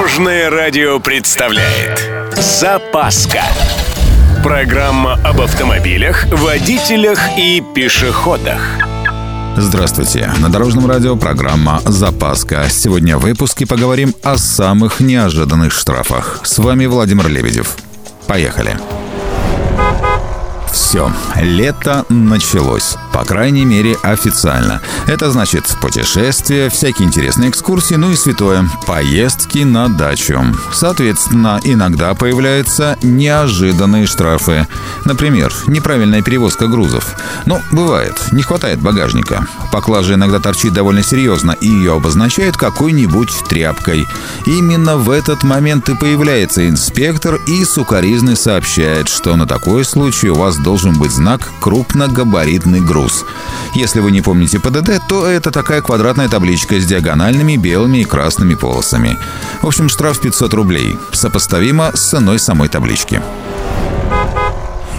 Дорожное радио представляет Запаска Программа об автомобилях, водителях и пешеходах Здравствуйте! На Дорожном радио программа «Запаска». Сегодня в выпуске поговорим о самых неожиданных штрафах. С вами Владимир Лебедев. Поехали! Все, лето началось. По крайней мере, официально. Это значит путешествия, всякие интересные экскурсии, ну и святое – поездки на дачу. Соответственно, иногда появляются неожиданные штрафы. Например, неправильная перевозка грузов. Ну, бывает, не хватает багажника. Поклажа иногда торчит довольно серьезно, и ее обозначают какой-нибудь тряпкой. Именно в этот момент и появляется инспектор и сукоризный сообщает, что на такой случай у вас должен быть знак «крупногабаритный груз». Если вы не помните ПДД, то это такая квадратная табличка с диагональными белыми и красными полосами. В общем, штраф 500 рублей. Сопоставимо с ценой самой таблички.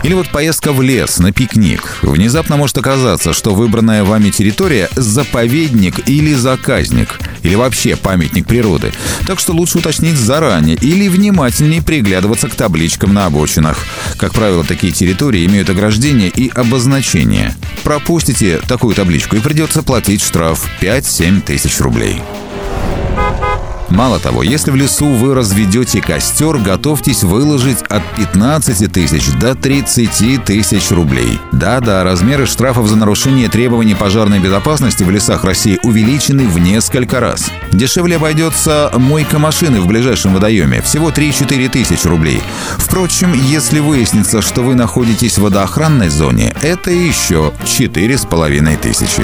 Или вот поездка в лес на пикник. Внезапно может оказаться, что выбранная вами территория – заповедник или заказник, или вообще памятник природы. Так что лучше уточнить заранее или внимательнее приглядываться к табличкам на обочинах. Как правило, такие территории имеют ограждения и обозначения. Пропустите такую табличку и придется платить штраф 5-7 тысяч рублей. Мало того, если в лесу вы разведете костер, готовьтесь выложить от 15 тысяч до 30 тысяч рублей. Да-да, размеры штрафов за нарушение требований пожарной безопасности в лесах России увеличены в несколько раз. Дешевле обойдется мойка машины в ближайшем водоеме, всего 3-4 тысячи рублей. Впрочем, если выяснится, что вы находитесь в водоохранной зоне, это еще 4,5 тысячи.